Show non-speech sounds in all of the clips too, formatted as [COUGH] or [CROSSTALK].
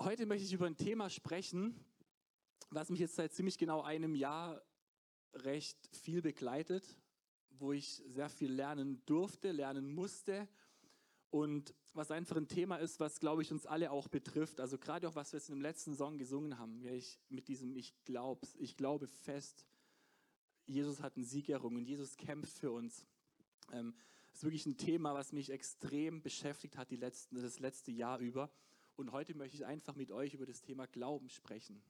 Heute möchte ich über ein Thema sprechen, was mich jetzt seit ziemlich genau einem Jahr recht viel begleitet, wo ich sehr viel lernen durfte, lernen musste und was einfach ein Thema ist, was, glaube ich, uns alle auch betrifft. Also gerade auch, was wir jetzt im letzten Song gesungen haben, ich, mit diesem Ich glaub's, ich glaube fest, Jesus hat einen Sieg errungen, Jesus kämpft für uns. Ähm, das ist wirklich ein Thema, was mich extrem beschäftigt hat die letzten, das letzte Jahr über. Und heute möchte ich einfach mit euch über das Thema Glauben sprechen.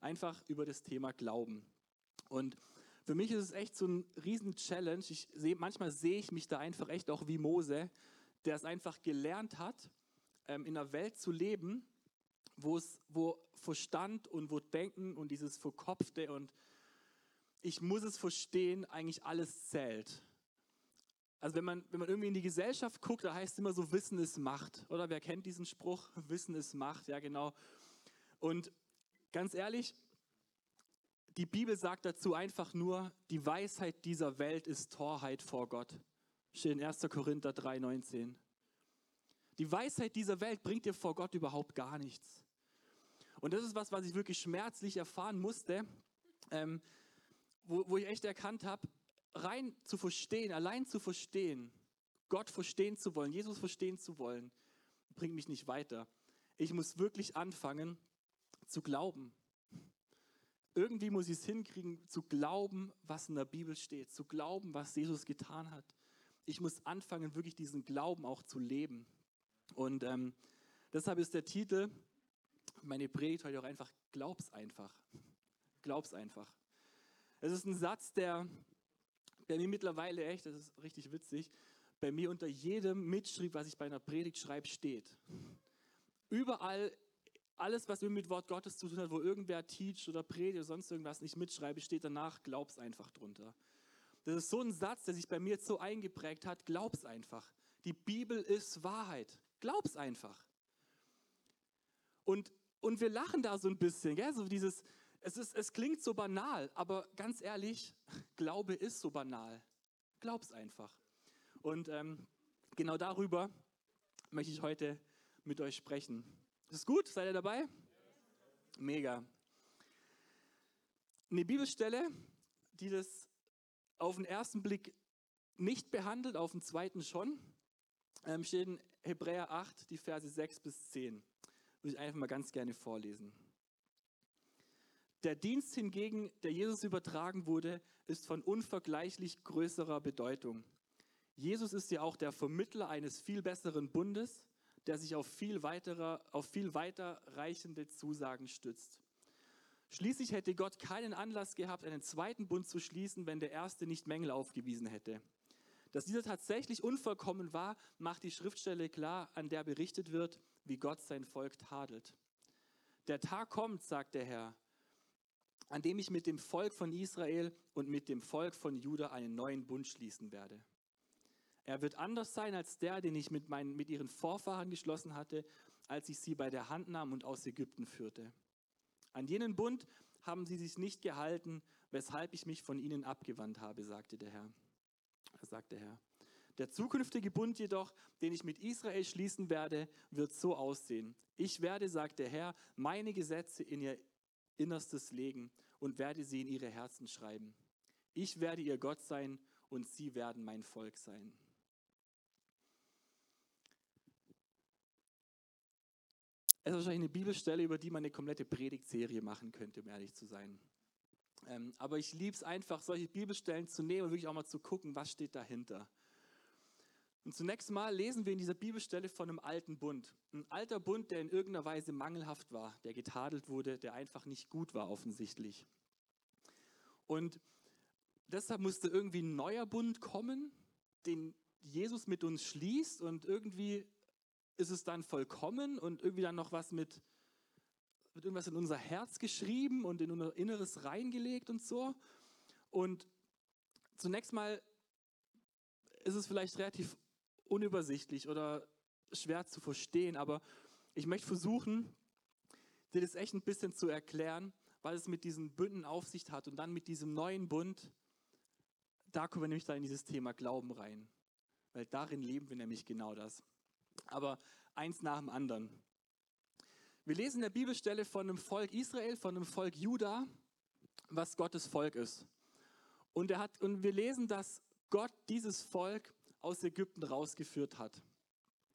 Einfach über das Thema Glauben. Und für mich ist es echt so ein riesen Challenge. Ich seh, manchmal sehe ich mich da einfach echt auch wie Mose, der es einfach gelernt hat, ähm, in einer Welt zu leben, wo es, wo Verstand und wo Denken und dieses Verkopfte und ich muss es verstehen, eigentlich alles zählt. Also wenn man, wenn man irgendwie in die Gesellschaft guckt, da heißt es immer so, Wissen ist Macht. Oder wer kennt diesen Spruch? [LAUGHS] Wissen ist Macht, ja genau. Und ganz ehrlich, die Bibel sagt dazu einfach nur, die Weisheit dieser Welt ist Torheit vor Gott. Steht in 1. Korinther 3,19. Die Weisheit dieser Welt bringt dir vor Gott überhaupt gar nichts. Und das ist was, was ich wirklich schmerzlich erfahren musste, ähm, wo, wo ich echt erkannt habe, rein zu verstehen, allein zu verstehen, Gott verstehen zu wollen, Jesus verstehen zu wollen, bringt mich nicht weiter. Ich muss wirklich anfangen zu glauben. Irgendwie muss ich es hinkriegen, zu glauben, was in der Bibel steht, zu glauben, was Jesus getan hat. Ich muss anfangen, wirklich diesen Glauben auch zu leben. Und ähm, deshalb ist der Titel, meine Predigt heute auch einfach, glaub's einfach. Glaub's einfach. Es ist ein Satz, der bei mir mittlerweile echt, das ist richtig witzig, bei mir unter jedem Mitschrieb, was ich bei einer Predigt schreibe, steht. Überall, alles, was mit Wort Gottes zu tun hat, wo irgendwer teach oder predigt oder sonst irgendwas nicht mitschreibe, steht danach, glaub's einfach drunter. Das ist so ein Satz, der sich bei mir jetzt so eingeprägt hat, glaub's einfach. Die Bibel ist Wahrheit. Glaub's einfach. Und, und wir lachen da so ein bisschen, gell? so dieses, es, ist, es klingt so banal, aber ganz ehrlich, Glaube ist so banal. Glaub's einfach. Und ähm, genau darüber möchte ich heute mit euch sprechen. Ist gut? Seid ihr dabei? Mega. Eine Bibelstelle, die das auf den ersten Blick nicht behandelt, auf den zweiten schon, ähm, steht in Hebräer 8, die Verse 6 bis 10. Würde ich einfach mal ganz gerne vorlesen. Der Dienst hingegen, der Jesus übertragen wurde, ist von unvergleichlich größerer Bedeutung. Jesus ist ja auch der Vermittler eines viel besseren Bundes, der sich auf viel, weiterer, auf viel weiter reichende Zusagen stützt. Schließlich hätte Gott keinen Anlass gehabt, einen zweiten Bund zu schließen, wenn der erste nicht Mängel aufgewiesen hätte. Dass dieser tatsächlich unvollkommen war, macht die Schriftstelle klar, an der berichtet wird, wie Gott sein Volk tadelt. Der Tag kommt, sagt der Herr, an dem ich mit dem Volk von Israel und mit dem Volk von Juda einen neuen Bund schließen werde. Er wird anders sein als der, den ich mit, meinen, mit ihren Vorfahren geschlossen hatte, als ich sie bei der Hand nahm und aus Ägypten führte. An jenen Bund haben sie sich nicht gehalten, weshalb ich mich von ihnen abgewandt habe, sagte der Herr. Sagt der Herr. Der zukünftige Bund jedoch, den ich mit Israel schließen werde, wird so aussehen. Ich werde, sagt der Herr, meine Gesetze in ihr Innerstes legen und werde sie in ihre Herzen schreiben. Ich werde ihr Gott sein und sie werden mein Volk sein. Es ist wahrscheinlich eine Bibelstelle, über die man eine komplette Predigtserie machen könnte, um ehrlich zu sein. Ähm, aber ich liebe es einfach, solche Bibelstellen zu nehmen und wirklich auch mal zu gucken, was steht dahinter. Und zunächst mal lesen wir in dieser Bibelstelle von einem alten Bund. Ein alter Bund, der in irgendeiner Weise mangelhaft war, der getadelt wurde, der einfach nicht gut war offensichtlich. Und deshalb musste irgendwie ein neuer Bund kommen, den Jesus mit uns schließt und irgendwie ist es dann vollkommen und irgendwie dann noch was mit, wird irgendwas in unser Herz geschrieben und in unser Inneres reingelegt und so. Und zunächst mal ist es vielleicht relativ unübersichtlich oder schwer zu verstehen, aber ich möchte versuchen, dir das echt ein bisschen zu erklären, weil es mit diesen Bünden auf sich hat und dann mit diesem neuen Bund, da kommen wir nämlich da in dieses Thema Glauben rein, weil darin leben wir nämlich genau das. Aber eins nach dem anderen. Wir lesen in der Bibelstelle von einem Volk Israel, von einem Volk Juda, was Gottes Volk ist. Und, er hat, und wir lesen, dass Gott dieses Volk aus Ägypten rausgeführt hat.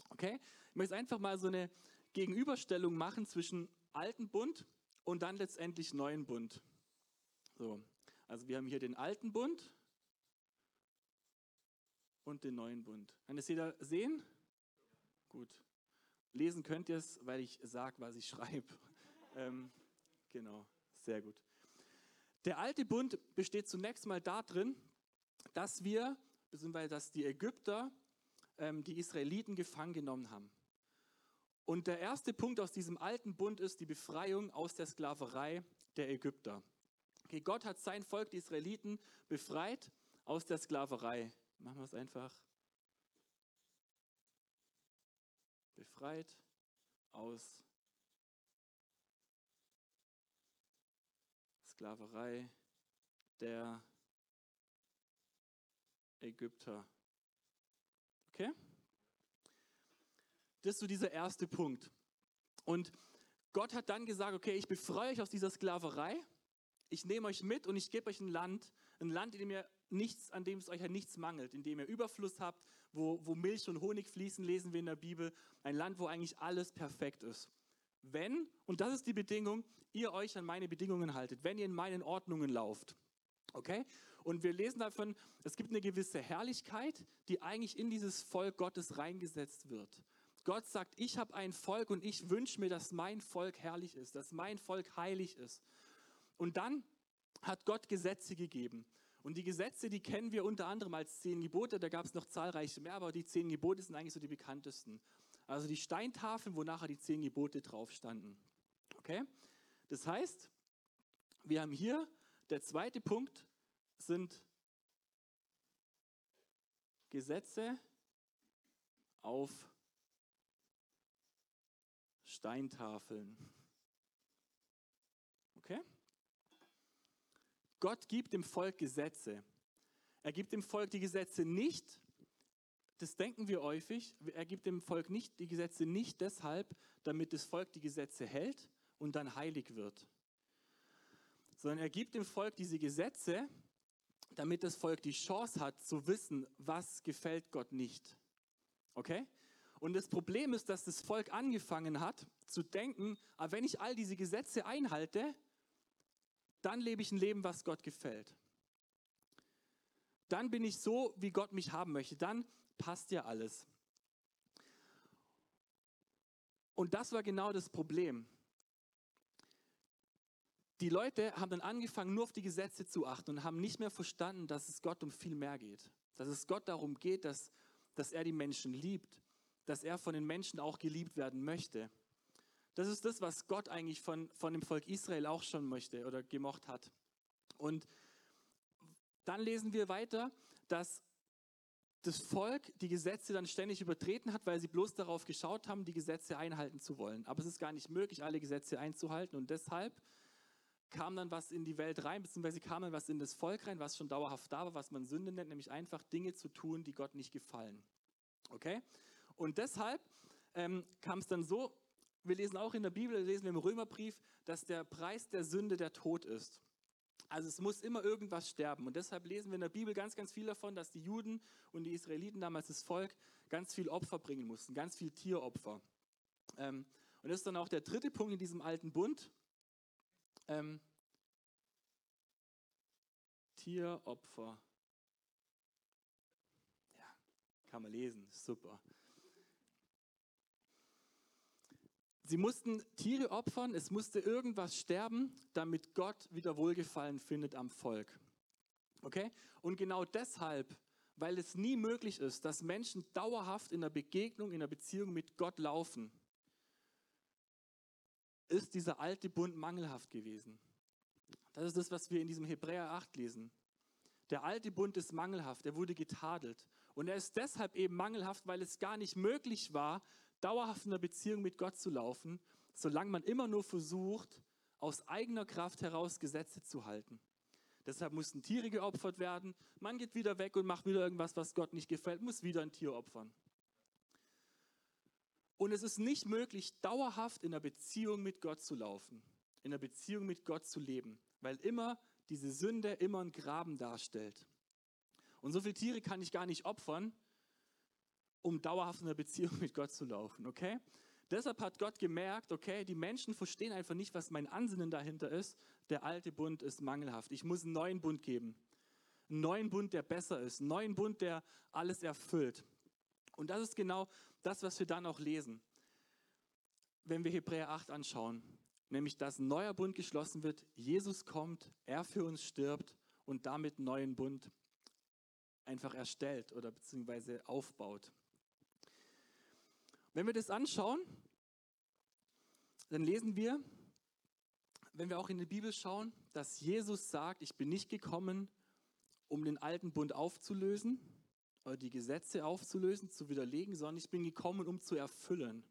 Okay? Ich möchte einfach mal so eine Gegenüberstellung machen zwischen alten Bund und dann letztendlich neuen Bund. So, also wir haben hier den alten Bund und den neuen Bund. Kann das jeder sehen? Gut. Lesen könnt ihr es, weil ich sage, was ich schreibe. [LAUGHS] ähm, genau, sehr gut. Der alte Bund besteht zunächst mal darin, dass wir, beziehungsweise dass die Ägypter ähm, die Israeliten gefangen genommen haben. Und der erste Punkt aus diesem alten Bund ist die Befreiung aus der Sklaverei der Ägypter. Okay, Gott hat sein Volk, die Israeliten, befreit aus der Sklaverei. Machen wir es einfach. Befreit aus Sklaverei der Ägypter. Okay? Das ist so dieser erste Punkt. Und Gott hat dann gesagt, okay, ich befreie euch aus dieser Sklaverei, ich nehme euch mit und ich gebe euch ein Land, ein Land, in dem ihr nichts, an dem es euch ja nichts mangelt, in dem ihr Überfluss habt, wo, wo Milch und Honig fließen, lesen wir in der Bibel, ein Land, wo eigentlich alles perfekt ist. Wenn, und das ist die Bedingung, ihr euch an meine Bedingungen haltet, wenn ihr in meinen Ordnungen lauft. Okay? Und wir lesen davon, es gibt eine gewisse Herrlichkeit, die eigentlich in dieses Volk Gottes reingesetzt wird. Gott sagt, ich habe ein Volk und ich wünsche mir, dass mein Volk herrlich ist, dass mein Volk heilig ist. Und dann hat Gott Gesetze gegeben. Und die Gesetze, die kennen wir unter anderem als zehn Gebote. Da gab es noch zahlreiche mehr, aber die zehn Gebote sind eigentlich so die bekanntesten. Also die Steintafeln, wo nachher die zehn Gebote drauf standen. Okay? Das heißt, wir haben hier, der zweite Punkt sind Gesetze auf Steintafeln. Okay? Gott gibt dem Volk Gesetze. Er gibt dem Volk die Gesetze nicht, das denken wir häufig, er gibt dem Volk nicht die Gesetze nicht deshalb, damit das Volk die Gesetze hält und dann heilig wird, sondern er gibt dem Volk diese Gesetze, damit das Volk die Chance hat zu wissen, was gefällt Gott nicht. Okay? Und das Problem ist, dass das Volk angefangen hat zu denken, aber ah, wenn ich all diese Gesetze einhalte, dann lebe ich ein Leben, was Gott gefällt. Dann bin ich so, wie Gott mich haben möchte. Dann passt ja alles. Und das war genau das Problem. Die Leute haben dann angefangen, nur auf die Gesetze zu achten und haben nicht mehr verstanden, dass es Gott um viel mehr geht. Dass es Gott darum geht, dass, dass er die Menschen liebt, dass er von den Menschen auch geliebt werden möchte. Das ist das, was Gott eigentlich von, von dem Volk Israel auch schon möchte oder gemocht hat. Und dann lesen wir weiter, dass das Volk die Gesetze dann ständig übertreten hat, weil sie bloß darauf geschaut haben, die Gesetze einhalten zu wollen. Aber es ist gar nicht möglich, alle Gesetze einzuhalten. Und deshalb kam dann was in die Welt rein, beziehungsweise kam dann was in das Volk rein, was schon dauerhaft da war, was man Sünde nennt, nämlich einfach Dinge zu tun, die Gott nicht gefallen. Okay? Und deshalb ähm, kam es dann so, wir lesen auch in der Bibel, lesen wir im Römerbrief, dass der Preis der Sünde der Tod ist. Also es muss immer irgendwas sterben. Und deshalb lesen wir in der Bibel ganz, ganz viel davon, dass die Juden und die Israeliten damals das Volk ganz viel Opfer bringen mussten, ganz viel Tieropfer. Ähm, und das ist dann auch der dritte Punkt in diesem alten Bund. Ähm, Tieropfer. Ja, kann man lesen, super. Sie mussten Tiere opfern, es musste irgendwas sterben, damit Gott wieder Wohlgefallen findet am Volk. Okay? Und genau deshalb, weil es nie möglich ist, dass Menschen dauerhaft in der Begegnung, in der Beziehung mit Gott laufen, ist dieser alte Bund mangelhaft gewesen. Das ist das, was wir in diesem Hebräer 8 lesen. Der alte Bund ist mangelhaft, er wurde getadelt. Und er ist deshalb eben mangelhaft, weil es gar nicht möglich war, dauerhaft in einer Beziehung mit Gott zu laufen, solange man immer nur versucht, aus eigener Kraft heraus Gesetze zu halten. Deshalb mussten Tiere geopfert werden. Man geht wieder weg und macht wieder irgendwas, was Gott nicht gefällt, muss wieder ein Tier opfern. Und es ist nicht möglich, dauerhaft in einer Beziehung mit Gott zu laufen, in einer Beziehung mit Gott zu leben, weil immer diese Sünde immer ein Graben darstellt. Und so viele Tiere kann ich gar nicht opfern, um dauerhaft in einer Beziehung mit Gott zu laufen, okay? Deshalb hat Gott gemerkt, okay, die Menschen verstehen einfach nicht, was mein Ansinnen dahinter ist. Der alte Bund ist mangelhaft. Ich muss einen neuen Bund geben. Einen neuen Bund, der besser ist. Einen neuen Bund, der alles erfüllt. Und das ist genau das, was wir dann auch lesen, wenn wir Hebräer 8 anschauen. Nämlich, dass ein neuer Bund geschlossen wird. Jesus kommt, er für uns stirbt und damit einen neuen Bund einfach erstellt oder beziehungsweise aufbaut. Wenn wir das anschauen, dann lesen wir, wenn wir auch in die Bibel schauen, dass Jesus sagt, ich bin nicht gekommen, um den alten Bund aufzulösen die Gesetze aufzulösen, zu widerlegen, sondern ich bin gekommen, um zu erfüllen.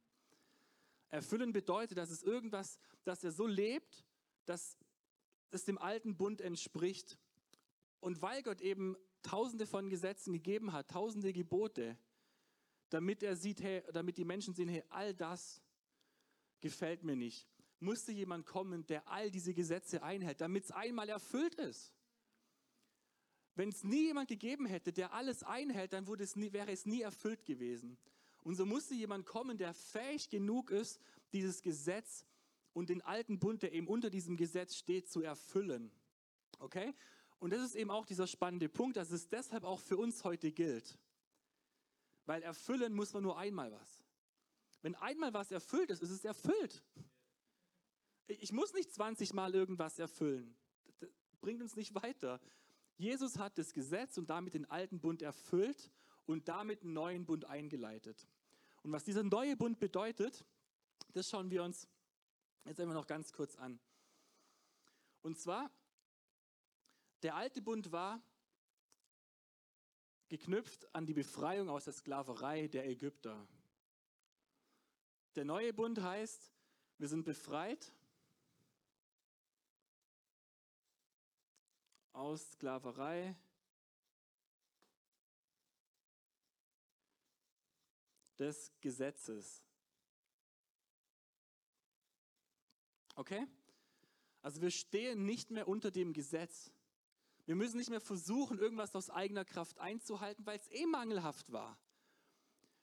Erfüllen bedeutet, dass es irgendwas, dass er so lebt, dass es dem alten Bund entspricht. Und weil Gott eben tausende von Gesetzen gegeben hat, tausende Gebote, damit er sieht, hey, damit die Menschen sehen, hey, all das gefällt mir nicht. Musste jemand kommen, der all diese Gesetze einhält, damit es einmal erfüllt ist. Wenn es nie jemand gegeben hätte, der alles einhält, dann es nie, wäre es nie erfüllt gewesen. Und so musste jemand kommen, der fähig genug ist, dieses Gesetz und den alten Bund, der eben unter diesem Gesetz steht, zu erfüllen. Okay? Und das ist eben auch dieser spannende Punkt, dass es deshalb auch für uns heute gilt. Weil erfüllen muss man nur einmal was. Wenn einmal was erfüllt ist, ist es erfüllt. Ich muss nicht 20 Mal irgendwas erfüllen. Das bringt uns nicht weiter. Jesus hat das Gesetz und damit den alten Bund erfüllt und damit einen neuen Bund eingeleitet. Und was dieser neue Bund bedeutet, das schauen wir uns jetzt einmal noch ganz kurz an. Und zwar, der alte Bund war, geknüpft an die Befreiung aus der Sklaverei der Ägypter. Der neue Bund heißt, wir sind befreit aus Sklaverei des Gesetzes. Okay? Also wir stehen nicht mehr unter dem Gesetz. Wir müssen nicht mehr versuchen, irgendwas aus eigener Kraft einzuhalten, weil es eh mangelhaft war.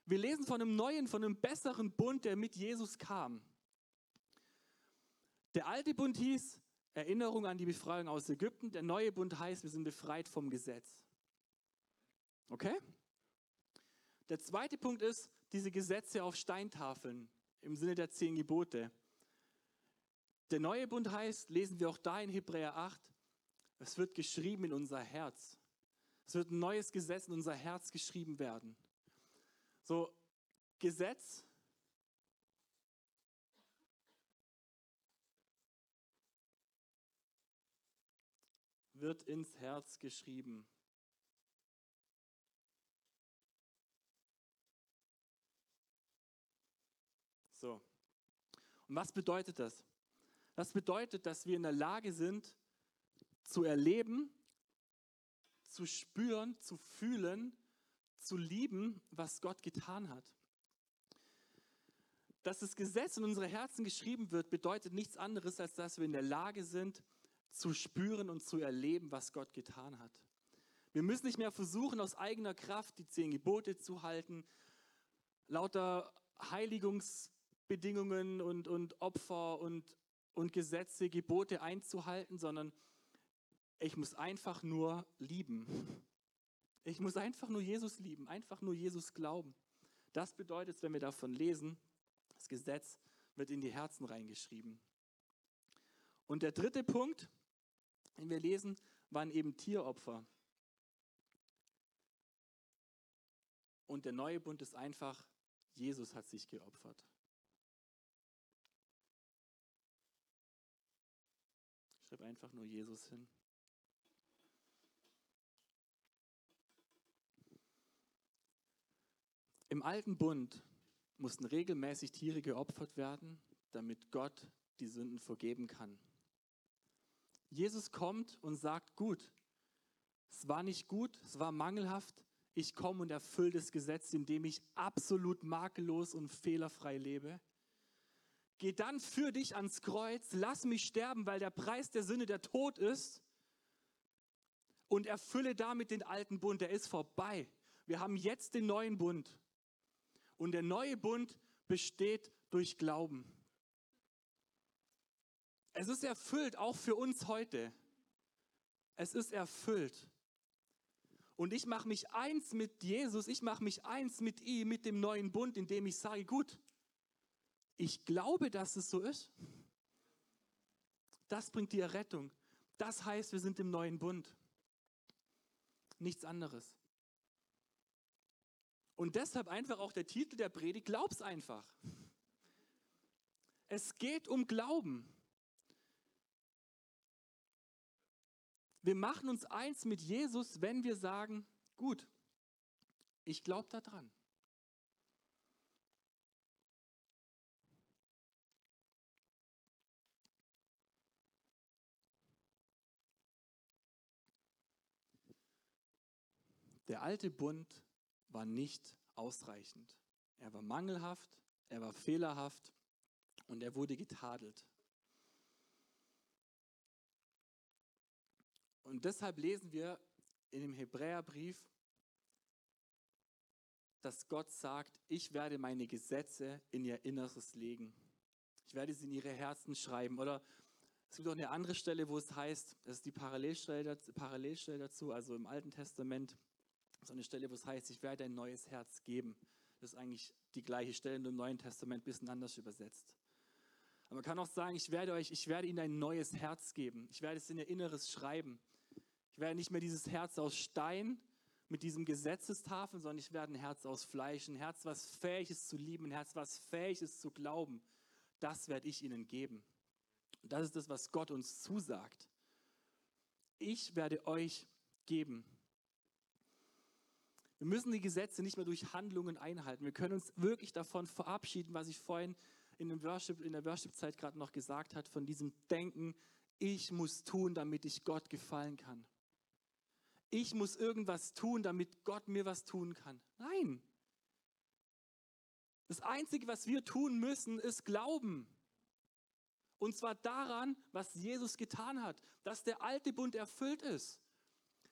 Wir lesen von einem neuen, von einem besseren Bund, der mit Jesus kam. Der alte Bund hieß Erinnerung an die Befreiung aus Ägypten. Der neue Bund heißt, wir sind befreit vom Gesetz. Okay? Der zweite Punkt ist, diese Gesetze auf Steintafeln im Sinne der zehn Gebote. Der neue Bund heißt, lesen wir auch da in Hebräer 8, es wird geschrieben in unser Herz. Es wird ein neues Gesetz in unser Herz geschrieben werden. So, Gesetz wird ins Herz geschrieben. So. Und was bedeutet das? Das bedeutet, dass wir in der Lage sind, zu erleben, zu spüren, zu fühlen, zu lieben, was Gott getan hat. Dass das Gesetz in unsere Herzen geschrieben wird, bedeutet nichts anderes, als dass wir in der Lage sind, zu spüren und zu erleben, was Gott getan hat. Wir müssen nicht mehr versuchen, aus eigener Kraft die zehn Gebote zu halten, lauter Heiligungsbedingungen und, und Opfer und, und Gesetze, Gebote einzuhalten, sondern ich muss einfach nur lieben. Ich muss einfach nur Jesus lieben, einfach nur Jesus glauben. Das bedeutet, wenn wir davon lesen, das Gesetz wird in die Herzen reingeschrieben. Und der dritte Punkt, wir lesen, waren eben Tieropfer. Und der neue Bund ist einfach, Jesus hat sich geopfert. Schreib einfach nur Jesus hin. Im alten Bund mussten regelmäßig Tiere geopfert werden, damit Gott die Sünden vergeben kann. Jesus kommt und sagt, gut, es war nicht gut, es war mangelhaft, ich komme und erfülle das Gesetz, indem ich absolut makellos und fehlerfrei lebe. Geh dann für dich ans Kreuz, lass mich sterben, weil der Preis der Sünde der Tod ist und erfülle damit den alten Bund, der ist vorbei. Wir haben jetzt den neuen Bund. Und der neue Bund besteht durch Glauben. Es ist erfüllt, auch für uns heute. Es ist erfüllt. Und ich mache mich eins mit Jesus, ich mache mich eins mit ihm, mit dem neuen Bund, indem ich sage, gut, ich glaube, dass es so ist. Das bringt die Errettung. Das heißt, wir sind im neuen Bund. Nichts anderes. Und deshalb einfach auch der Titel der Predigt, glaub's einfach. Es geht um Glauben. Wir machen uns eins mit Jesus, wenn wir sagen, gut, ich glaube daran. Der alte Bund war nicht ausreichend. Er war mangelhaft, er war fehlerhaft und er wurde getadelt. Und deshalb lesen wir in dem Hebräerbrief, dass Gott sagt, ich werde meine Gesetze in ihr Inneres legen. Ich werde sie in ihre Herzen schreiben. Oder es gibt auch eine andere Stelle, wo es heißt, das ist die Parallelstelle, dazu, also im Alten Testament, so eine Stelle, wo es heißt, ich werde ein neues Herz geben. Das ist eigentlich die gleiche Stelle, nur im Neuen Testament ein bisschen anders übersetzt. Aber man kann auch sagen, ich werde euch, ich werde ihnen ein neues Herz geben. Ich werde es in ihr Inneres schreiben. Ich werde nicht mehr dieses Herz aus Stein mit diesem Gesetzestafeln, sondern ich werde ein Herz aus Fleisch, ein Herz, was fähig ist zu lieben, ein Herz, was fähig ist zu glauben. Das werde ich ihnen geben. Und das ist das, was Gott uns zusagt. Ich werde euch geben. Wir müssen die Gesetze nicht mehr durch Handlungen einhalten. Wir können uns wirklich davon verabschieden, was ich vorhin in, dem Worship, in der Worship-Zeit gerade noch gesagt habe, von diesem Denken, ich muss tun, damit ich Gott gefallen kann ich muss irgendwas tun, damit Gott mir was tun kann. Nein. Das Einzige, was wir tun müssen, ist glauben. Und zwar daran, was Jesus getan hat, dass der alte Bund erfüllt ist.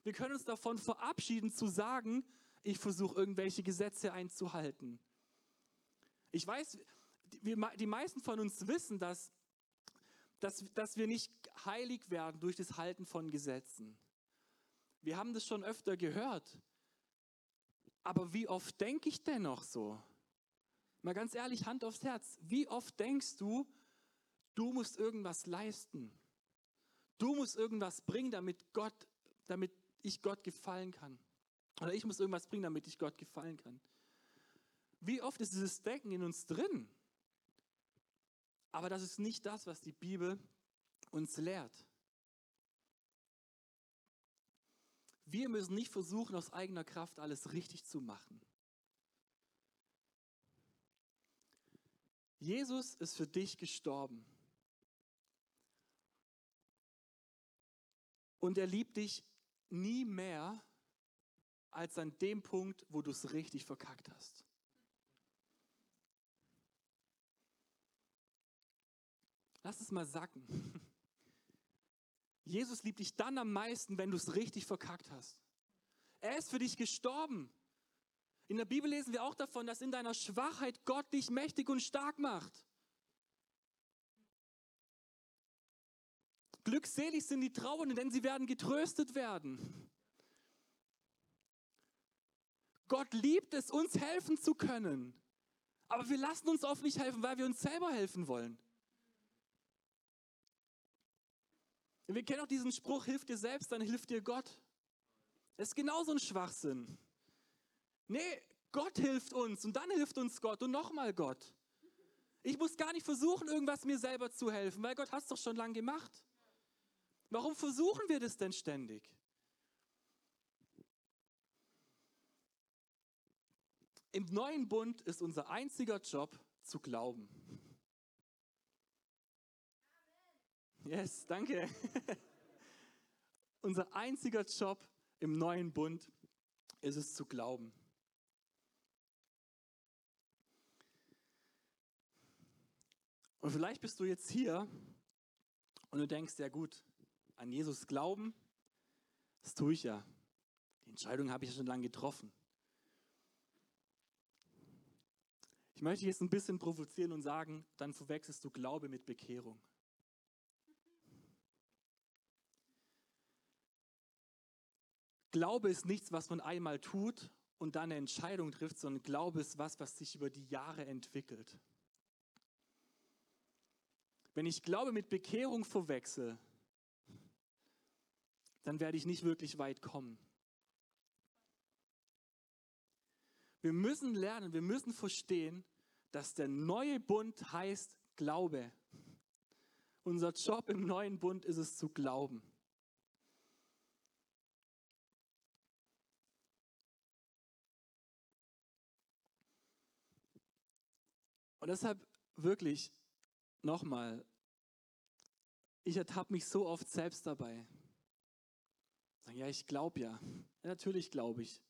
Wir können uns davon verabschieden zu sagen, ich versuche irgendwelche Gesetze einzuhalten. Ich weiß, die meisten von uns wissen, dass, dass, dass wir nicht heilig werden durch das Halten von Gesetzen. Wir haben das schon öfter gehört. Aber wie oft denke ich denn noch so? Mal ganz ehrlich, Hand aufs Herz. Wie oft denkst du, du musst irgendwas leisten? Du musst irgendwas bringen, damit Gott, damit ich Gott gefallen kann. Oder ich muss irgendwas bringen, damit ich Gott gefallen kann. Wie oft ist dieses Denken in uns drin? Aber das ist nicht das, was die Bibel uns lehrt. Wir müssen nicht versuchen, aus eigener Kraft alles richtig zu machen. Jesus ist für dich gestorben. Und er liebt dich nie mehr als an dem Punkt, wo du es richtig verkackt hast. Lass es mal sacken. [LAUGHS] Jesus liebt dich dann am meisten, wenn du es richtig verkackt hast. Er ist für dich gestorben. In der Bibel lesen wir auch davon, dass in deiner Schwachheit Gott dich mächtig und stark macht. Glückselig sind die Trauernden, denn sie werden getröstet werden. Gott liebt es, uns helfen zu können. Aber wir lassen uns oft nicht helfen, weil wir uns selber helfen wollen. Wir kennen auch diesen Spruch, hilf dir selbst, dann hilft dir Gott. Das ist genauso ein Schwachsinn. Nee, Gott hilft uns und dann hilft uns Gott und nochmal Gott. Ich muss gar nicht versuchen, irgendwas mir selber zu helfen, weil Gott hat es doch schon lange gemacht. Warum versuchen wir das denn ständig? Im neuen Bund ist unser einziger Job zu glauben. Yes, danke. Unser einziger Job im neuen Bund ist es zu glauben. Und vielleicht bist du jetzt hier und du denkst, ja gut, an Jesus glauben, das tue ich ja. Die Entscheidung habe ich ja schon lange getroffen. Ich möchte jetzt ein bisschen provozieren und sagen, dann verwechselst du Glaube mit Bekehrung. Glaube ist nichts, was man einmal tut und dann eine Entscheidung trifft, sondern Glaube ist was, was sich über die Jahre entwickelt. Wenn ich Glaube mit Bekehrung verwechsel, dann werde ich nicht wirklich weit kommen. Wir müssen lernen, wir müssen verstehen, dass der neue Bund heißt Glaube. Unser Job im neuen Bund ist es zu glauben. Und deshalb wirklich nochmal, ich ertappe mich so oft selbst dabei. Ja, ich glaube ja. ja. Natürlich glaube ich.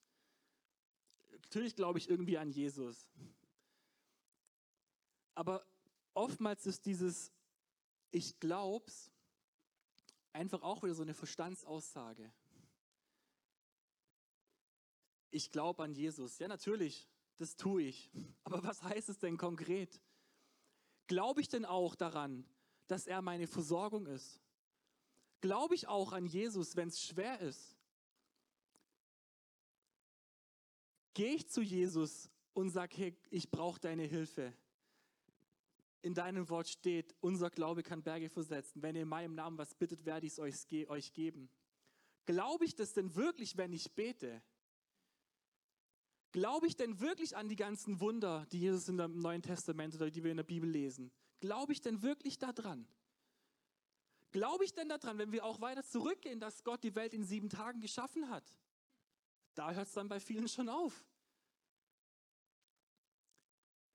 Natürlich glaube ich irgendwie an Jesus. Aber oftmals ist dieses Ich glaub's einfach auch wieder so eine Verstandsaussage. Ich glaube an Jesus. Ja, natürlich, das tue ich. Aber was heißt es denn konkret? Glaube ich denn auch daran, dass er meine Versorgung ist? Glaube ich auch an Jesus, wenn es schwer ist? Gehe ich zu Jesus und sage, hey, ich brauche deine Hilfe? In deinem Wort steht, unser Glaube kann Berge versetzen. Wenn ihr in meinem Namen was bittet, werde ich es euch, euch geben. Glaube ich das denn wirklich, wenn ich bete? Glaube ich denn wirklich an die ganzen Wunder, die Jesus in dem Neuen Testament oder die wir in der Bibel lesen? Glaube ich denn wirklich daran? Glaube ich denn daran, wenn wir auch weiter zurückgehen, dass Gott die Welt in sieben Tagen geschaffen hat? Da hört es dann bei vielen schon auf.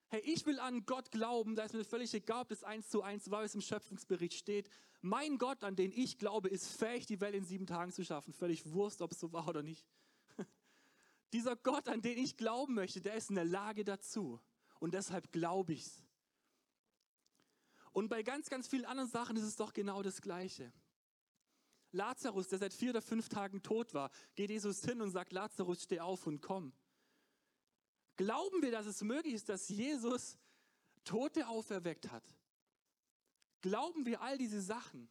Hey, ich will an Gott glauben, da ist mir völlig egal, ob das eins zu eins war, was im Schöpfungsbericht steht. Mein Gott, an den ich glaube, ist fähig, die Welt in sieben Tagen zu schaffen. Völlig Wurst, ob es so war oder nicht. Dieser Gott, an den ich glauben möchte, der ist in der Lage dazu. Und deshalb glaube ich es. Und bei ganz, ganz vielen anderen Sachen ist es doch genau das Gleiche. Lazarus, der seit vier oder fünf Tagen tot war, geht Jesus hin und sagt, Lazarus, steh auf und komm. Glauben wir, dass es möglich ist, dass Jesus Tote auferweckt hat? Glauben wir all diese Sachen?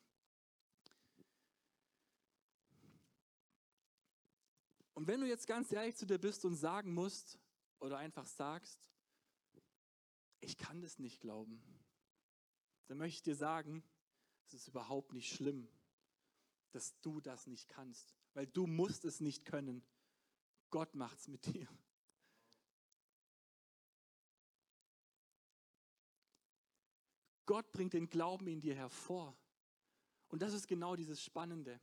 Und wenn du jetzt ganz ehrlich zu dir bist und sagen musst oder einfach sagst, ich kann das nicht glauben, dann möchte ich dir sagen, es ist überhaupt nicht schlimm, dass du das nicht kannst, weil du musst es nicht können. Gott macht's mit dir. Gott bringt den Glauben in dir hervor. Und das ist genau dieses Spannende.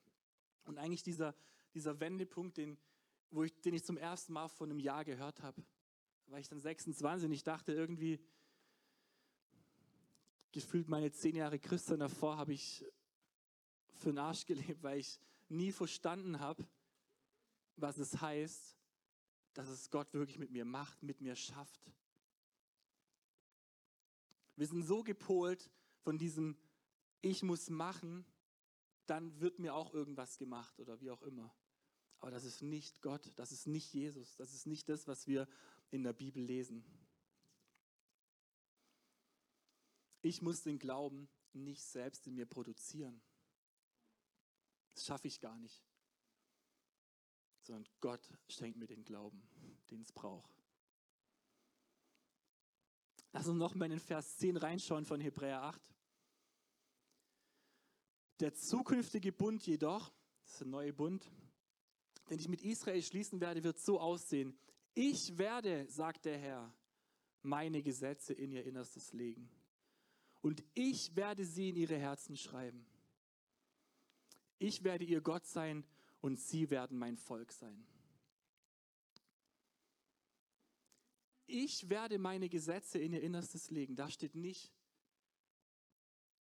Und eigentlich dieser, dieser Wendepunkt, den, wo ich, den ich zum ersten Mal vor einem Jahr gehört habe. War ich dann 26 und ich dachte irgendwie, gefühlt meine zehn Jahre Christian davor habe ich für den Arsch gelebt, weil ich nie verstanden habe, was es heißt, dass es Gott wirklich mit mir macht, mit mir schafft. Wir sind so gepolt von diesem Ich muss machen, dann wird mir auch irgendwas gemacht oder wie auch immer. Aber das ist nicht Gott, das ist nicht Jesus, das ist nicht das, was wir in der Bibel lesen. Ich muss den Glauben nicht selbst in mir produzieren. Das schaffe ich gar nicht. Sondern Gott schenkt mir den Glauben, den es braucht. Lass uns noch mal in den Vers 10 reinschauen von Hebräer 8. Der zukünftige Bund jedoch, das ist der neue Bund, den ich mit Israel schließen werde, wird so aussehen. Ich werde, sagt der Herr, meine Gesetze in ihr Innerstes legen. Und ich werde sie in ihre Herzen schreiben. Ich werde ihr Gott sein und sie werden mein Volk sein. Ich werde meine Gesetze in ihr Innerstes legen. Da steht nicht,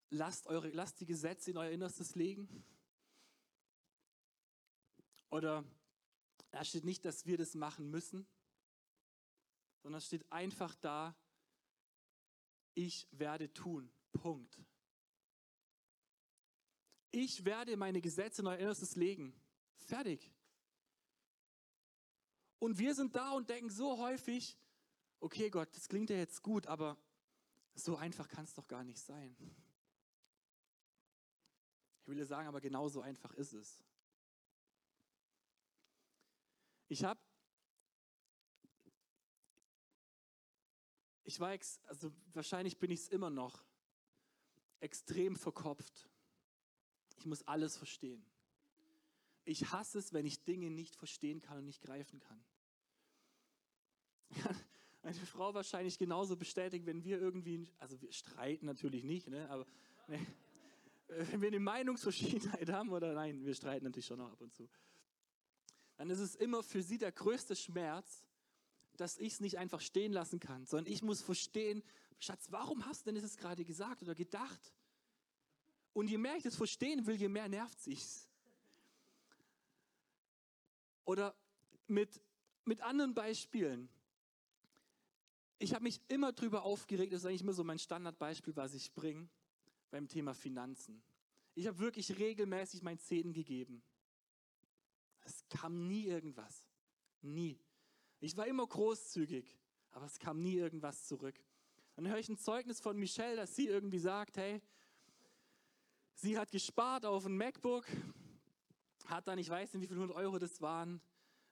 lasst, eure, lasst die Gesetze in euer Innerstes legen. Oder Da steht nicht, dass wir das machen müssen, sondern es steht einfach da, ich werde tun. Punkt. Ich werde meine Gesetze in euer Innerstes legen. Fertig. Und wir sind da und denken so häufig, okay Gott, das klingt ja jetzt gut, aber so einfach kann es doch gar nicht sein. Ich will dir sagen, aber genau so einfach ist es. Ich habe, ich war, also wahrscheinlich bin ich es immer noch, extrem verkopft. Ich muss alles verstehen. Ich hasse es, wenn ich Dinge nicht verstehen kann und nicht greifen kann. Meine Frau wahrscheinlich genauso bestätigt, wenn wir irgendwie, also wir streiten natürlich nicht, ne, aber ne, [LAUGHS] wenn wir eine Meinungsverschiedenheit haben oder nein, wir streiten natürlich schon noch ab und zu, dann ist es immer für sie der größte Schmerz, dass ich es nicht einfach stehen lassen kann, sondern ich muss verstehen, Schatz, warum hast du denn das gerade gesagt oder gedacht? Und je mehr ich das verstehen will, je mehr nervt sich's. Oder mit, mit anderen Beispielen. Ich habe mich immer darüber aufgeregt, das ist eigentlich immer so mein Standardbeispiel, was ich bringe beim Thema Finanzen. Ich habe wirklich regelmäßig mein Zehn gegeben. Es kam nie irgendwas. Nie. Ich war immer großzügig, aber es kam nie irgendwas zurück. Dann höre ich ein Zeugnis von Michelle, dass sie irgendwie sagt, hey, sie hat gespart auf ein MacBook, hat dann, ich weiß nicht, wie viele hundert Euro das waren,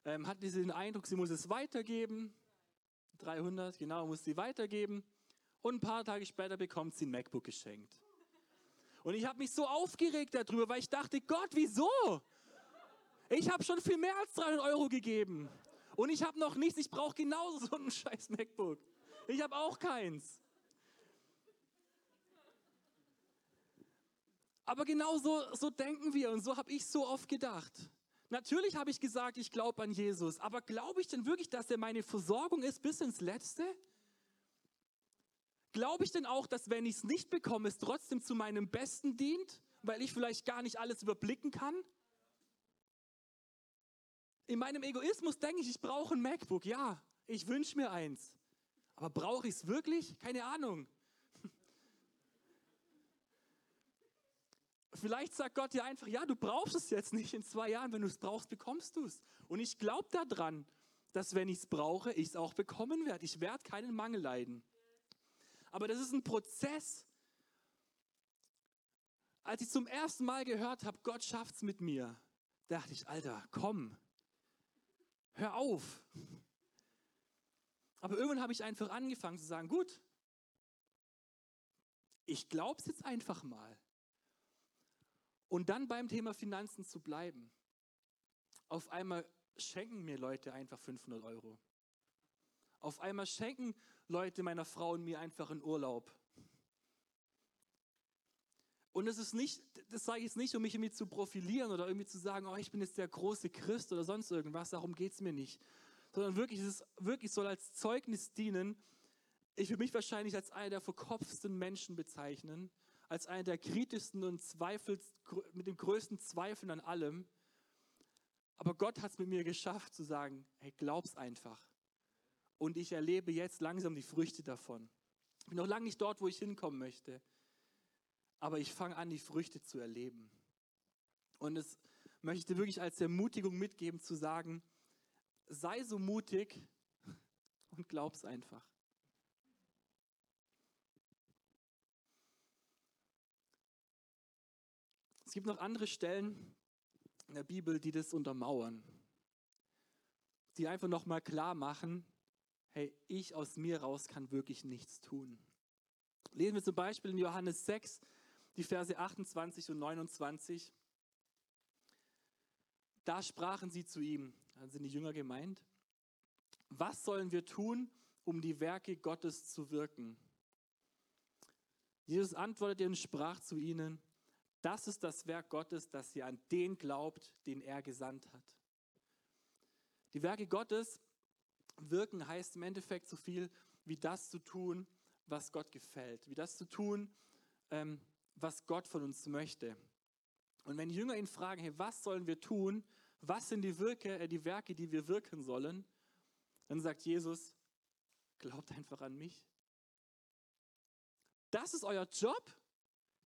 ähm, hat diesen Eindruck, sie muss es weitergeben. 300, genau, muss sie weitergeben. Und ein paar Tage später bekommt sie ein MacBook geschenkt. Und ich habe mich so aufgeregt darüber, weil ich dachte, Gott, wieso? Ich habe schon viel mehr als 300 Euro gegeben. Und ich habe noch nichts, ich brauche genauso so ein scheiß MacBook. Ich habe auch keins. Aber genau so, so denken wir und so habe ich so oft gedacht. Natürlich habe ich gesagt, ich glaube an Jesus, aber glaube ich denn wirklich, dass er meine Versorgung ist bis ins Letzte? Glaube ich denn auch, dass wenn ich es nicht bekomme, es trotzdem zu meinem Besten dient, weil ich vielleicht gar nicht alles überblicken kann? In meinem Egoismus denke ich, ich brauche ein MacBook. Ja, ich wünsche mir eins. Aber brauche ich es wirklich? Keine Ahnung. [LAUGHS] Vielleicht sagt Gott dir einfach, ja, du brauchst es jetzt nicht. In zwei Jahren, wenn du es brauchst, bekommst du es. Und ich glaube daran, dass wenn ich es brauche, ich es auch bekommen werde. Ich werde keinen Mangel leiden. Aber das ist ein Prozess. Als ich zum ersten Mal gehört habe, Gott schafft es mit mir, dachte ich, Alter, komm, hör auf. Aber irgendwann habe ich einfach angefangen zu sagen, gut, ich glaube es jetzt einfach mal. Und dann beim Thema Finanzen zu bleiben. Auf einmal schenken mir Leute einfach 500 Euro. Auf einmal schenken Leute meiner Frau und mir einfach einen Urlaub. Und es ist nicht, das sage ich jetzt nicht, um mich irgendwie zu profilieren oder irgendwie zu sagen, oh, ich bin jetzt der große Christ oder sonst irgendwas, darum geht es mir nicht. Sondern wirklich, es ist, wirklich soll als Zeugnis dienen. Ich will mich wahrscheinlich als einer der verkopfsten Menschen bezeichnen, als einer der kritischsten und mit dem größten Zweifeln an allem. Aber Gott hat es mit mir geschafft zu sagen, hey, glaub's einfach. Und ich erlebe jetzt langsam die Früchte davon. Ich bin noch lange nicht dort, wo ich hinkommen möchte. Aber ich fange an, die Früchte zu erleben. Und es möchte wirklich als Ermutigung mitgeben, zu sagen, sei so mutig und glaub's einfach. Es gibt noch andere Stellen in der Bibel, die das untermauern, die einfach nochmal klar machen, hey, ich aus mir raus kann wirklich nichts tun. Lesen wir zum Beispiel in Johannes 6, die Verse 28 und 29. Da sprachen sie zu ihm, dann sind die Jünger gemeint, was sollen wir tun, um die Werke Gottes zu wirken? Jesus antwortete und sprach zu ihnen, das ist das Werk Gottes, dass ihr an den glaubt, den er gesandt hat. Die Werke Gottes wirken heißt im Endeffekt so viel wie das zu tun, was Gott gefällt, wie das zu tun, ähm, was Gott von uns möchte. Und wenn Jünger ihn fragen, hey, was sollen wir tun, was sind die, Wirke, äh, die Werke, die wir wirken sollen, dann sagt Jesus, glaubt einfach an mich. Das ist euer Job.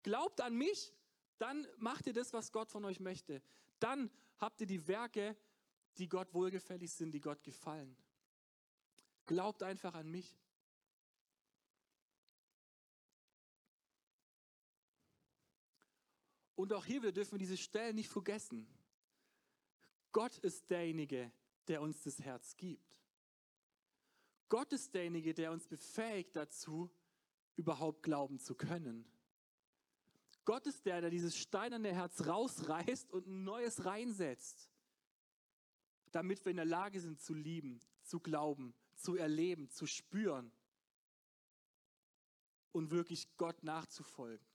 Glaubt an mich, dann macht ihr das, was Gott von euch möchte. Dann habt ihr die Werke, die Gott wohlgefällig sind, die Gott gefallen. Glaubt einfach an mich. Und auch hier, wir dürfen diese Stellen nicht vergessen. Gott ist derjenige, der uns das Herz gibt. Gott ist derjenige, der uns befähigt dazu, überhaupt glauben zu können. Gott ist der, der dieses steinerne Herz rausreißt und ein neues reinsetzt, damit wir in der Lage sind zu lieben, zu glauben, zu erleben, zu spüren und wirklich Gott nachzufolgen.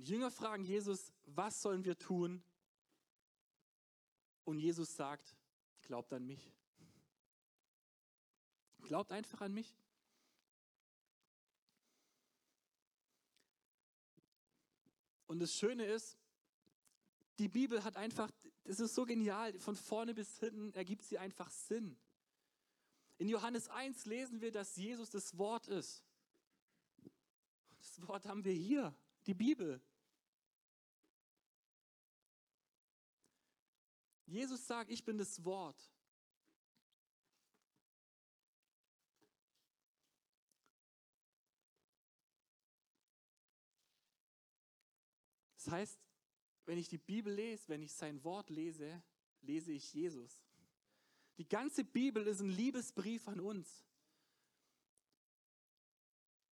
Die Jünger fragen Jesus, was sollen wir tun? Und Jesus sagt, glaubt an mich. Glaubt einfach an mich. Und das Schöne ist, die Bibel hat einfach, das ist so genial, von vorne bis hinten ergibt sie einfach Sinn. In Johannes 1 lesen wir, dass Jesus das Wort ist. Das Wort haben wir hier, die Bibel. Jesus sagt, ich bin das Wort. Das heißt, wenn ich die Bibel lese, wenn ich sein Wort lese, lese ich Jesus. Die ganze Bibel ist ein Liebesbrief an uns.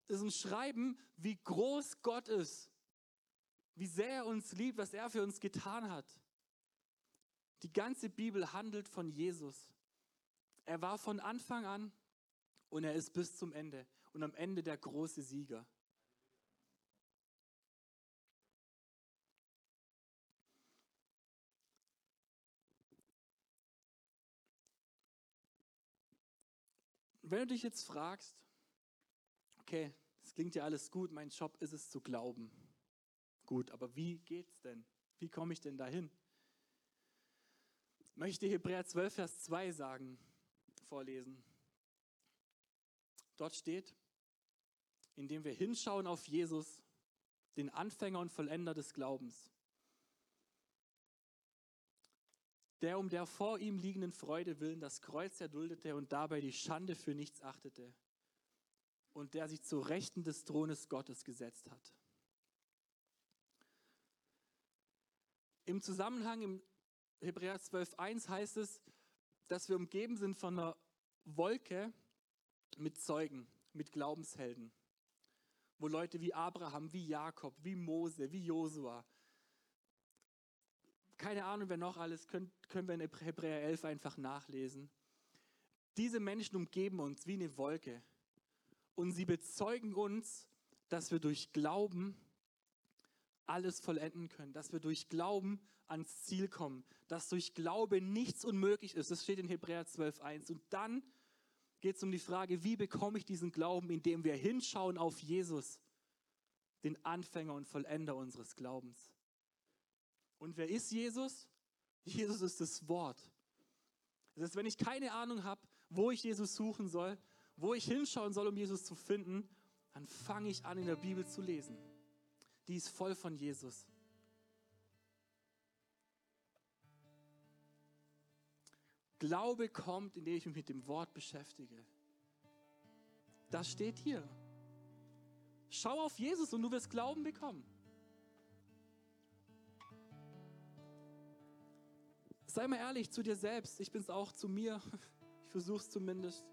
Es ist ein Schreiben, wie groß Gott ist, wie sehr er uns liebt, was er für uns getan hat. Die ganze Bibel handelt von Jesus. Er war von Anfang an und er ist bis zum Ende und am Ende der große Sieger. Wenn du dich jetzt fragst, okay, das klingt ja alles gut, mein Job ist es zu glauben. Gut, aber wie geht's denn? Wie komme ich denn dahin? Möchte Hebräer 12, Vers 2 sagen, vorlesen. Dort steht, indem wir hinschauen auf Jesus, den Anfänger und Vollender des Glaubens, der um der vor ihm liegenden Freude willen das Kreuz erduldete und dabei die Schande für nichts achtete und der sich zu Rechten des Thrones Gottes gesetzt hat. Im Zusammenhang im Hebräer 12.1 heißt es, dass wir umgeben sind von einer Wolke mit Zeugen, mit Glaubenshelden, wo Leute wie Abraham, wie Jakob, wie Mose, wie Josua, keine Ahnung, wer noch alles, können, können wir in Hebräer 11 einfach nachlesen. Diese Menschen umgeben uns wie eine Wolke und sie bezeugen uns, dass wir durch Glauben alles vollenden können, dass wir durch Glauben ans Ziel kommen, dass durch Glaube nichts unmöglich ist. Das steht in Hebräer 12.1. Und dann geht es um die Frage, wie bekomme ich diesen Glauben, indem wir hinschauen auf Jesus, den Anfänger und Vollender unseres Glaubens. Und wer ist Jesus? Jesus ist das Wort. Das heißt, wenn ich keine Ahnung habe, wo ich Jesus suchen soll, wo ich hinschauen soll, um Jesus zu finden, dann fange ich an, in der Bibel zu lesen. Die ist voll von Jesus. Glaube kommt, indem ich mich mit dem Wort beschäftige. Das steht hier. Schau auf Jesus und du wirst Glauben bekommen. Sei mal ehrlich zu dir selbst. Ich bin es auch zu mir. [LAUGHS] Ich versuche es zumindest.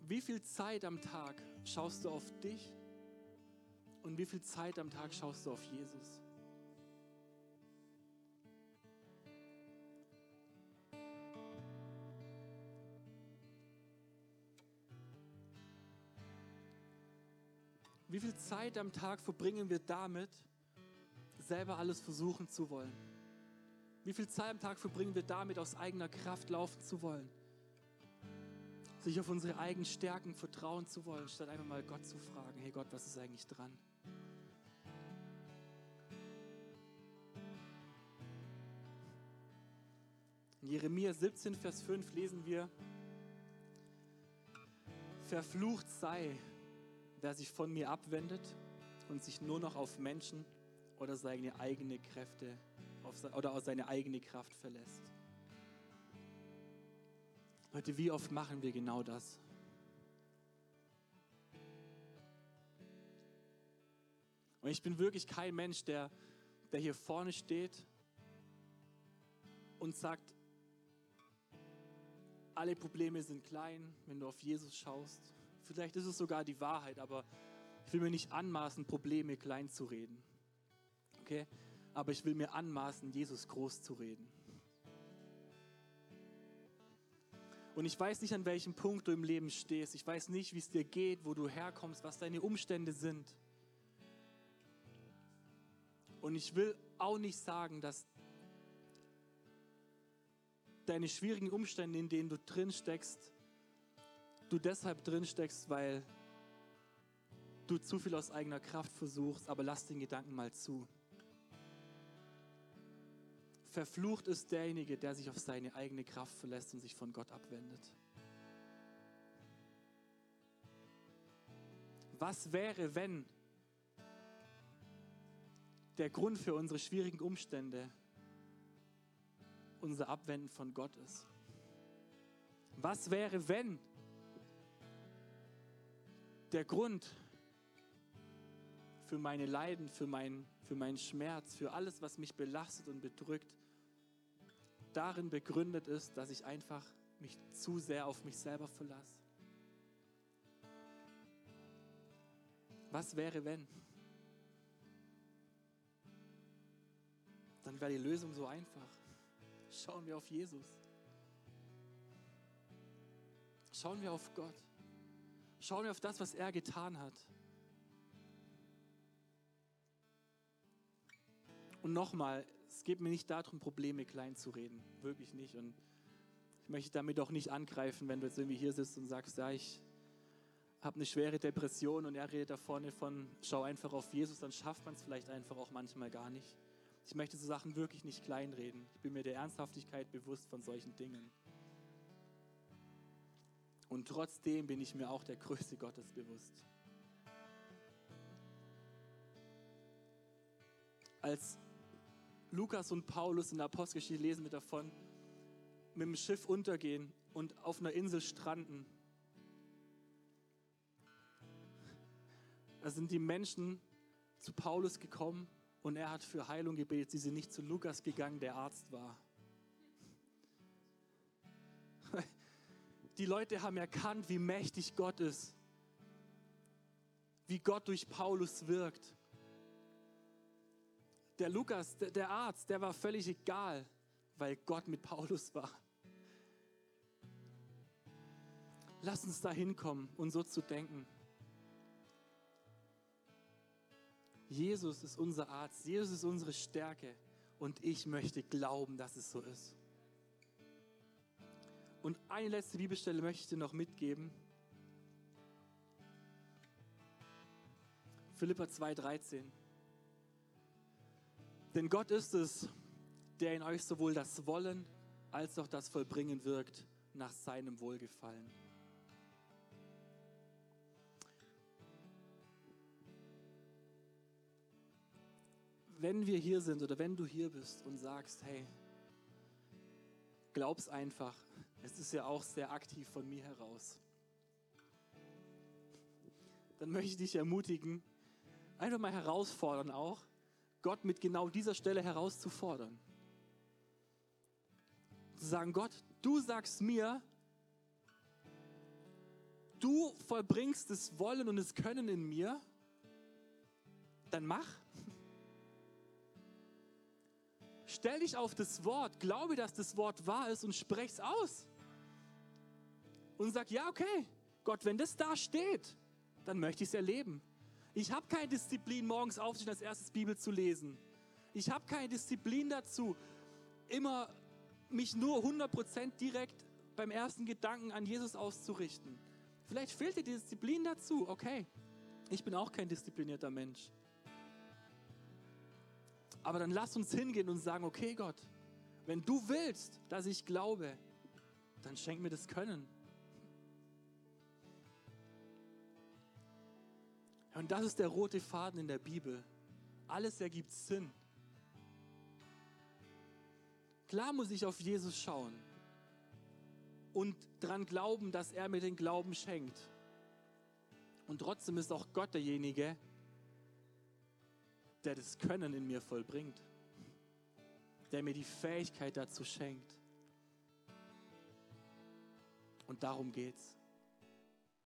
Wie viel Zeit am Tag schaust du auf dich und wie viel Zeit am Tag schaust du auf Jesus? Wie viel Zeit am Tag verbringen wir damit, selber alles versuchen zu wollen? Wie viel Zeit am Tag verbringen wir damit, aus eigener Kraft laufen zu wollen? Sich auf unsere eigenen Stärken vertrauen zu wollen, statt einfach mal Gott zu fragen, hey Gott, was ist eigentlich dran? In Jeremia 17, Vers 5 lesen wir, Verflucht sei, wer sich von mir abwendet und sich nur noch auf Menschen oder seine eigene Kräfte auf, oder auf seine eigene Kraft verlässt. Leute, wie oft machen wir genau das? Und ich bin wirklich kein Mensch, der, der hier vorne steht und sagt, alle Probleme sind klein, wenn du auf Jesus schaust. Vielleicht ist es sogar die Wahrheit, aber ich will mir nicht anmaßen, Probleme klein zu reden. Okay? Aber ich will mir anmaßen, Jesus groß zu reden. Und ich weiß nicht, an welchem Punkt du im Leben stehst. Ich weiß nicht, wie es dir geht, wo du herkommst, was deine Umstände sind. Und ich will auch nicht sagen, dass deine schwierigen Umstände, in denen du drin steckst, du deshalb drin steckst, weil du zu viel aus eigener Kraft versuchst, aber lass den Gedanken mal zu. Verflucht ist derjenige, der sich auf seine eigene Kraft verlässt und sich von Gott abwendet. Was wäre, wenn der Grund für unsere schwierigen Umstände unser Abwenden von Gott ist? Was wäre, wenn der Grund für meine Leiden, für, mein, für meinen Schmerz, für alles, was mich belastet und bedrückt, darin begründet ist, dass ich einfach mich zu sehr auf mich selber verlasse? Was wäre, wenn? Dann wäre die Lösung so einfach. Schauen wir auf Jesus. Schauen wir auf Gott. Schauen wir auf das, was er getan hat. Und nochmal, es geht mir nicht darum, Probleme klein zu reden. Wirklich nicht. Und ich möchte damit auch nicht angreifen, wenn du jetzt irgendwie hier sitzt und sagst, ja, ich habe eine schwere Depression und er redet da vorne von, schau einfach auf Jesus, dann schafft man es vielleicht einfach auch manchmal gar nicht. Ich möchte so Sachen wirklich nicht kleinreden. Ich bin mir der Ernsthaftigkeit bewusst von solchen Dingen. Und trotzdem bin ich mir auch der Größe Gottes bewusst. Als Lukas und Paulus in der Apostelgeschichte lesen wir davon, mit dem Schiff untergehen und auf einer Insel stranden. Da sind die Menschen zu Paulus gekommen und er hat für Heilung gebetet. Sie sind nicht zu Lukas gegangen, der Arzt war. Die Leute haben erkannt, wie mächtig Gott ist, wie Gott durch Paulus wirkt. Der Lukas, der, Arzt, der war völlig egal, weil Gott mit Paulus war. Lass uns da hinkommen und so zu denken. Jesus ist unser Arzt, Jesus ist unsere Stärke und ich möchte glauben, dass es so ist. Und eine letzte Bibelstelle möchte ich dir noch mitgeben. Philippa 2,13. Denn Gott ist es, der in euch sowohl das Wollen als auch das Vollbringen wirkt nach seinem Wohlgefallen. wenn wir hier sind oder wenn du hier bist und sagst, hey, glaub's einfach, es ist ja auch sehr aktiv von mir heraus, dann möchte ich dich ermutigen, einfach mal herausfordern auch, Gott mit genau dieser Stelle herauszufordern. Zu sagen, Gott, du sagst mir, du vollbringst das Wollen und das Können in mir, dann mach. Stell dich auf das Wort, glaube, dass das Wort wahr ist und sprech's aus. Und sag, ja, okay, Gott, wenn das da steht, dann möchte ich es erleben. Ich habe keine Disziplin, morgens aufzustehen, als erstes Bibel zu lesen. Ich habe keine Disziplin dazu, immer mich nur 100% direkt beim ersten Gedanken an Jesus auszurichten. Vielleicht fehlt dir die Disziplin dazu, okay. Ich bin auch kein disziplinierter Mensch. Aber dann lass uns hingehen und sagen, okay Gott, Wenn du willst, dass ich glaube, dann schenk mir das Können. Und das ist der rote Faden in der Bibel. Alles ergibt Sinn. Klar muss ich auf Jesus schauen und daran glauben, dass er mir den Glauben schenkt. Und trotzdem ist auch Gott derjenige, der das Können in mir vollbringt, der mir die Fähigkeit dazu schenkt. Und darum geht's.